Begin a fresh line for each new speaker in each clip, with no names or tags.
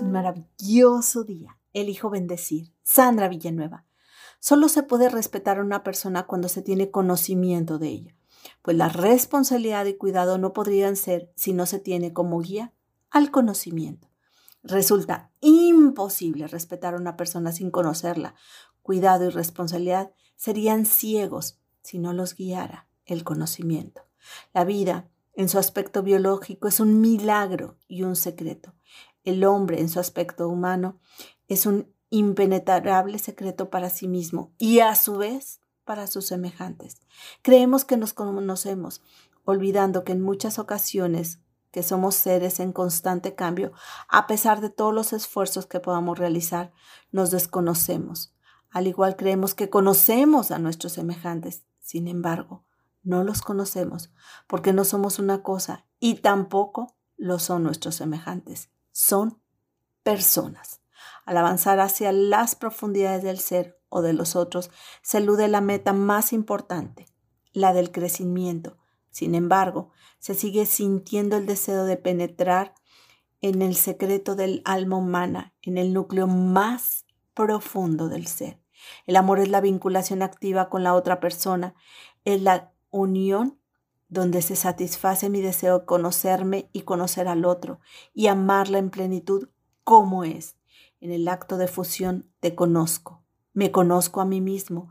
un maravilloso día. Elijo bendecir. Sandra Villanueva. Solo se puede respetar a una persona cuando se tiene conocimiento de ella, pues la responsabilidad y cuidado no podrían ser si no se tiene como guía al conocimiento. Resulta imposible respetar a una persona sin conocerla. Cuidado y responsabilidad serían ciegos si no los guiara el conocimiento. La vida, en su aspecto biológico, es un milagro y un secreto. El hombre, en su aspecto humano, es un impenetrable secreto para sí mismo y a su vez para sus semejantes. Creemos que nos conocemos, olvidando que en muchas ocasiones que somos seres en constante cambio, a pesar de todos los esfuerzos que podamos realizar, nos desconocemos. Al igual creemos que conocemos a nuestros semejantes, sin embargo, no los conocemos porque no somos una cosa y tampoco lo son nuestros semejantes. Son personas. Al avanzar hacia las profundidades del ser o de los otros, se elude la meta más importante, la del crecimiento. Sin embargo, se sigue sintiendo el deseo de penetrar en el secreto del alma humana, en el núcleo más profundo del ser. El amor es la vinculación activa con la otra persona, es la unión donde se satisface mi deseo de conocerme y conocer al otro y amarla en plenitud como es. En el acto de fusión te conozco, me conozco a mí mismo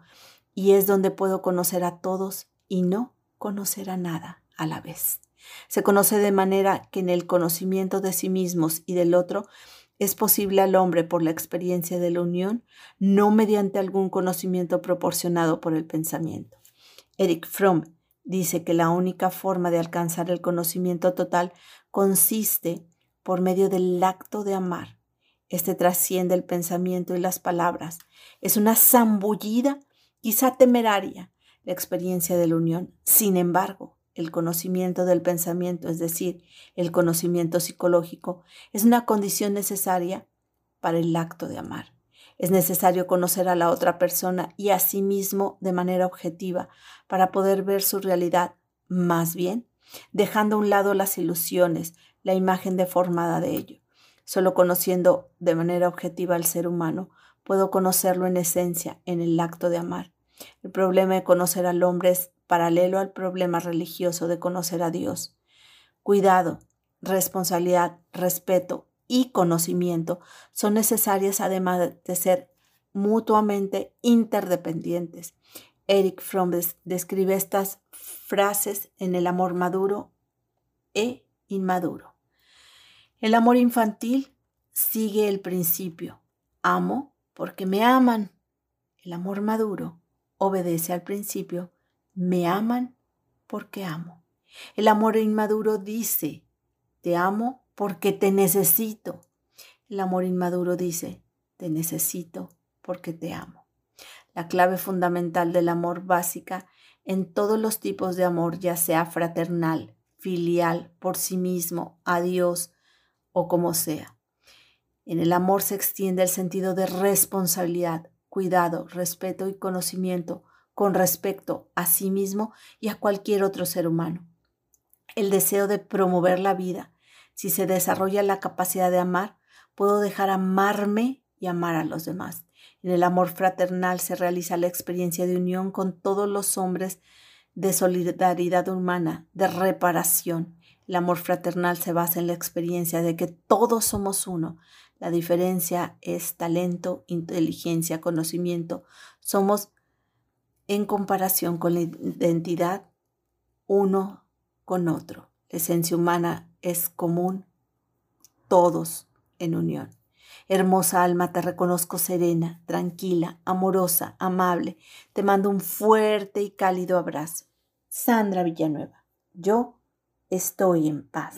y es donde puedo conocer a todos y no conocer a nada a la vez. Se conoce de manera que en el conocimiento de sí mismos y del otro es posible al hombre por la experiencia de la unión, no mediante algún conocimiento proporcionado por el pensamiento. Eric Fromm dice que la única forma de alcanzar el conocimiento total consiste por medio del acto de amar este trasciende el pensamiento y las palabras. Es una zambullida, quizá temeraria, la experiencia de la unión. Sin embargo, el conocimiento del pensamiento, es decir, el conocimiento psicológico, es una condición necesaria para el acto de amar. Es necesario conocer a la otra persona y a sí mismo de manera objetiva para poder ver su realidad, más bien, dejando a un lado las ilusiones, la imagen deformada de ello. Solo conociendo de manera objetiva al ser humano, puedo conocerlo en esencia, en el acto de amar. El problema de conocer al hombre es paralelo al problema religioso de conocer a Dios. Cuidado, responsabilidad, respeto y conocimiento son necesarias además de ser mutuamente interdependientes. Eric Fromm describe estas frases en El amor maduro e inmaduro. El amor infantil sigue el principio. Amo porque me aman. El amor maduro obedece al principio. Me aman porque amo. El amor inmaduro dice, te amo porque te necesito. El amor inmaduro dice, te necesito porque te amo. La clave fundamental del amor básica en todos los tipos de amor, ya sea fraternal, filial, por sí mismo, a Dios, o como sea. En el amor se extiende el sentido de responsabilidad, cuidado, respeto y conocimiento con respecto a sí mismo y a cualquier otro ser humano. El deseo de promover la vida. Si se desarrolla la capacidad de amar, puedo dejar amarme y amar a los demás. En el amor fraternal se realiza la experiencia de unión con todos los hombres, de solidaridad humana, de reparación. El amor fraternal se basa en la experiencia de que todos somos uno. La diferencia es talento, inteligencia, conocimiento. Somos en comparación con la identidad uno con otro. La esencia humana es común, todos en unión. Hermosa alma, te reconozco serena, tranquila, amorosa, amable. Te mando un fuerte y cálido abrazo. Sandra Villanueva. Yo estoy en paz.